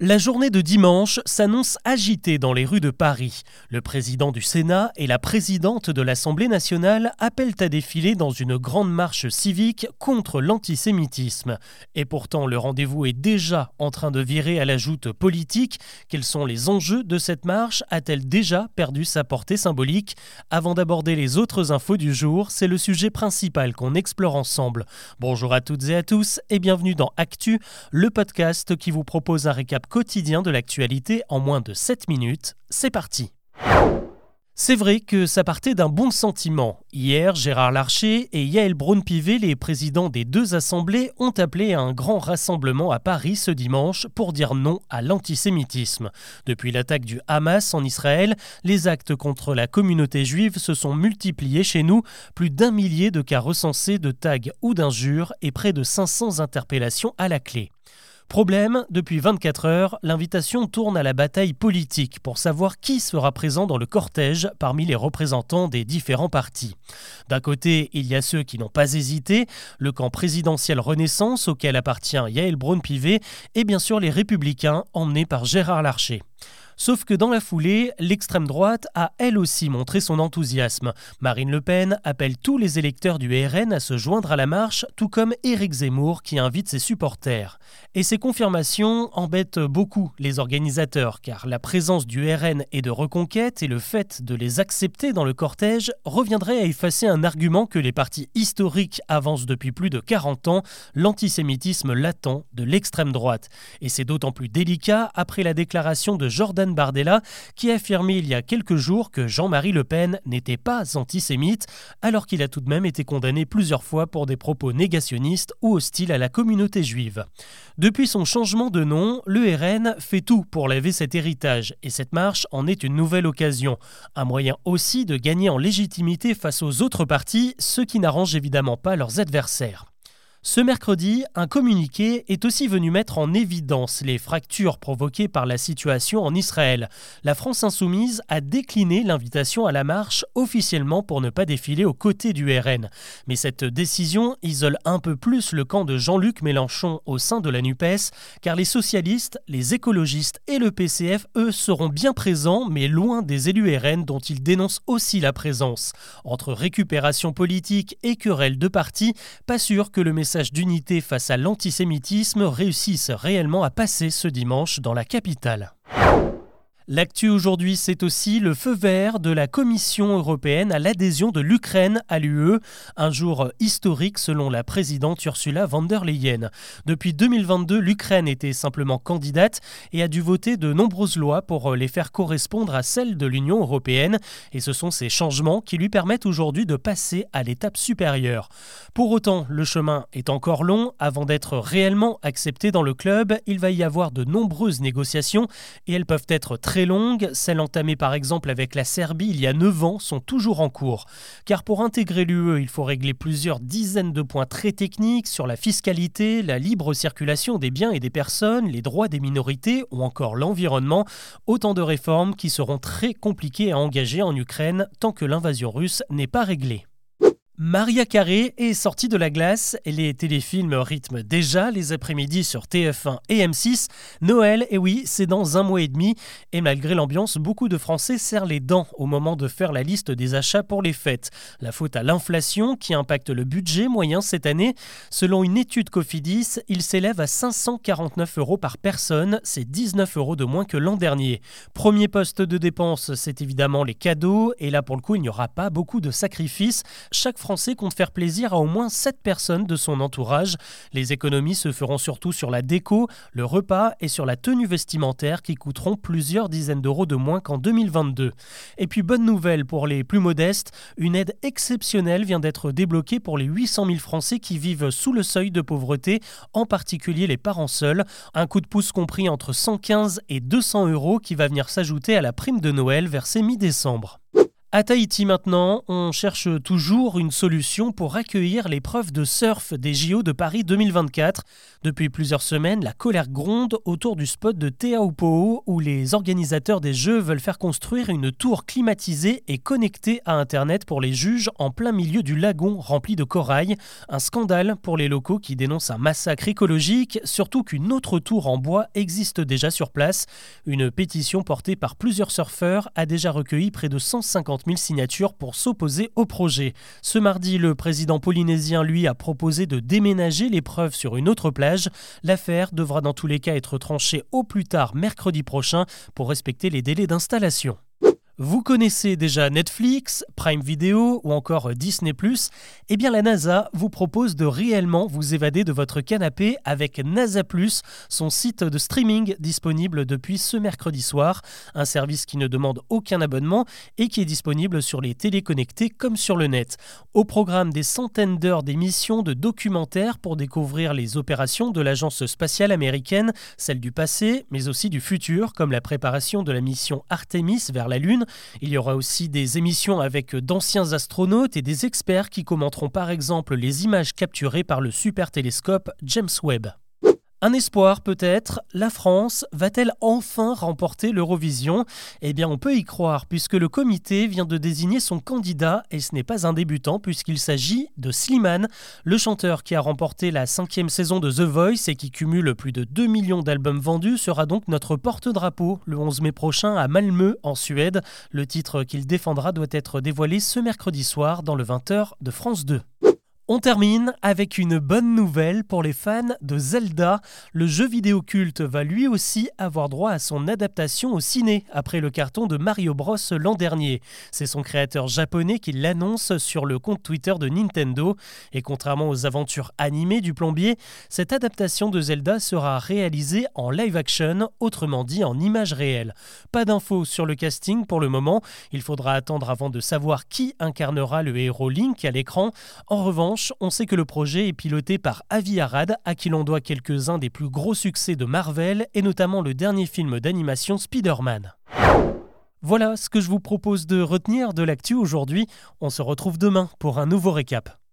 La journée de dimanche s'annonce agitée dans les rues de Paris. Le président du Sénat et la présidente de l'Assemblée nationale appellent à défiler dans une grande marche civique contre l'antisémitisme. Et pourtant, le rendez-vous est déjà en train de virer à la joute politique. Quels sont les enjeux de cette marche? A-t-elle déjà perdu sa portée symbolique? Avant d'aborder les autres infos du jour, c'est le sujet principal qu'on explore ensemble. Bonjour à toutes et à tous et bienvenue dans Actu, le podcast qui vous propose un récap quotidien de l'actualité en moins de 7 minutes. C'est parti c'est vrai que ça partait d'un bon sentiment. Hier, Gérard Larcher et Yael Braun-Pivet, les présidents des deux assemblées, ont appelé à un grand rassemblement à Paris ce dimanche pour dire non à l'antisémitisme. Depuis l'attaque du Hamas en Israël, les actes contre la communauté juive se sont multipliés chez nous, plus d'un millier de cas recensés de tags ou d'injures et près de 500 interpellations à la clé. Problème, depuis 24 heures, l'invitation tourne à la bataille politique pour savoir qui sera présent dans le cortège parmi les représentants des différents partis. D'un côté, il y a ceux qui n'ont pas hésité, le camp présidentiel Renaissance auquel appartient Yael Braun-Pivet et bien sûr les républicains emmenés par Gérard Larcher. Sauf que dans la foulée, l'extrême droite a elle aussi montré son enthousiasme. Marine Le Pen appelle tous les électeurs du RN à se joindre à la marche, tout comme Éric Zemmour qui invite ses supporters. Et ces confirmations embêtent beaucoup les organisateurs, car la présence du RN et de Reconquête et le fait de les accepter dans le cortège reviendrait à effacer un argument que les partis historiques avancent depuis plus de 40 ans, l'antisémitisme latent de l'extrême droite. Et c'est d'autant plus délicat après la déclaration de Jordan Bardella, qui a affirmé il y a quelques jours que Jean-Marie Le Pen n'était pas antisémite, alors qu'il a tout de même été condamné plusieurs fois pour des propos négationnistes ou hostiles à la communauté juive. Depuis son changement de nom, le RN fait tout pour laver cet héritage, et cette marche en est une nouvelle occasion. Un moyen aussi de gagner en légitimité face aux autres partis, ce qui n'arrange évidemment pas leurs adversaires. Ce mercredi, un communiqué est aussi venu mettre en évidence les fractures provoquées par la situation en Israël. La France insoumise a décliné l'invitation à la marche officiellement pour ne pas défiler aux côtés du RN. Mais cette décision isole un peu plus le camp de Jean-Luc Mélenchon au sein de la NUPES, car les socialistes, les écologistes et le PCF, eux, seront bien présents, mais loin des élus RN dont ils dénoncent aussi la présence. Entre récupération politique et querelle de partis, pas sûr que le message d'unité face à l'antisémitisme réussissent réellement à passer ce dimanche dans la capitale. L'actu aujourd'hui, c'est aussi le feu vert de la Commission européenne à l'adhésion de l'Ukraine à l'UE, un jour historique selon la présidente Ursula von der Leyen. Depuis 2022, l'Ukraine était simplement candidate et a dû voter de nombreuses lois pour les faire correspondre à celles de l'Union européenne, et ce sont ces changements qui lui permettent aujourd'hui de passer à l'étape supérieure. Pour autant, le chemin est encore long. Avant d'être réellement accepté dans le club, il va y avoir de nombreuses négociations et elles peuvent être très très longues, celles entamées par exemple avec la Serbie il y a 9 ans, sont toujours en cours. Car pour intégrer l'UE, il faut régler plusieurs dizaines de points très techniques sur la fiscalité, la libre circulation des biens et des personnes, les droits des minorités ou encore l'environnement. Autant de réformes qui seront très compliquées à engager en Ukraine tant que l'invasion russe n'est pas réglée. Maria Carré est sortie de la glace et les téléfilms rythment déjà les après-midi sur TF1 et M6. Noël, et oui, c'est dans un mois et demi. Et malgré l'ambiance, beaucoup de Français serrent les dents au moment de faire la liste des achats pour les fêtes. La faute à l'inflation qui impacte le budget moyen cette année. Selon une étude Cofidis, il s'élève à 549 euros par personne. C'est 19 euros de moins que l'an dernier. Premier poste de dépense, c'est évidemment les cadeaux. Et là, pour le coup, il n'y aura pas beaucoup de sacrifices. Français compte faire plaisir à au moins 7 personnes de son entourage. Les économies se feront surtout sur la déco, le repas et sur la tenue vestimentaire qui coûteront plusieurs dizaines d'euros de moins qu'en 2022. Et puis bonne nouvelle pour les plus modestes, une aide exceptionnelle vient d'être débloquée pour les 800 000 Français qui vivent sous le seuil de pauvreté, en particulier les parents seuls. Un coup de pouce compris entre 115 et 200 euros qui va venir s'ajouter à la prime de Noël versée mi-décembre. À Tahiti maintenant, on cherche toujours une solution pour accueillir l'épreuve de surf des JO de Paris 2024. Depuis plusieurs semaines, la colère gronde autour du spot de Teaupoo où les organisateurs des Jeux veulent faire construire une tour climatisée et connectée à Internet pour les juges en plein milieu du lagon rempli de corail. Un scandale pour les locaux qui dénoncent un massacre écologique, surtout qu'une autre tour en bois existe déjà sur place. Une pétition portée par plusieurs surfeurs a déjà recueilli près de 150 000 signatures pour s'opposer au projet. Ce mardi, le président polynésien, lui, a proposé de déménager l'épreuve sur une autre plage. L'affaire devra dans tous les cas être tranchée au plus tard mercredi prochain pour respecter les délais d'installation. Vous connaissez déjà Netflix, Prime Video ou encore Disney ⁇ Eh bien la NASA vous propose de réellement vous évader de votre canapé avec NASA ⁇ son site de streaming disponible depuis ce mercredi soir, un service qui ne demande aucun abonnement et qui est disponible sur les téléconnectés comme sur le net. Au programme des centaines d'heures d'émissions de documentaires pour découvrir les opérations de l'agence spatiale américaine, celles du passé mais aussi du futur comme la préparation de la mission Artemis vers la Lune il y aura aussi des émissions avec d'anciens astronautes et des experts qui commenteront par exemple les images capturées par le super télescope James Webb. Un espoir peut-être, la France va-t-elle enfin remporter l'Eurovision? Eh bien on peut y croire puisque le comité vient de désigner son candidat et ce n'est pas un débutant puisqu'il s'agit de Slimane, le chanteur qui a remporté la cinquième saison de The Voice et qui cumule plus de 2 millions d'albums vendus sera donc notre porte-drapeau le 11 mai prochain à Malmö en Suède. Le titre qu'il défendra doit être dévoilé ce mercredi soir dans le 20h de France 2. On termine avec une bonne nouvelle pour les fans de Zelda. Le jeu vidéo culte va lui aussi avoir droit à son adaptation au ciné après le carton de Mario Bros l'an dernier. C'est son créateur japonais qui l'annonce sur le compte Twitter de Nintendo. Et contrairement aux aventures animées du plombier, cette adaptation de Zelda sera réalisée en live action, autrement dit en images réelles. Pas d'infos sur le casting pour le moment. Il faudra attendre avant de savoir qui incarnera le héros Link à l'écran. En on sait que le projet est piloté par Avi Arad, à qui l'on doit quelques-uns des plus gros succès de Marvel, et notamment le dernier film d'animation Spider-Man. Voilà ce que je vous propose de retenir de l'actu aujourd'hui. On se retrouve demain pour un nouveau récap.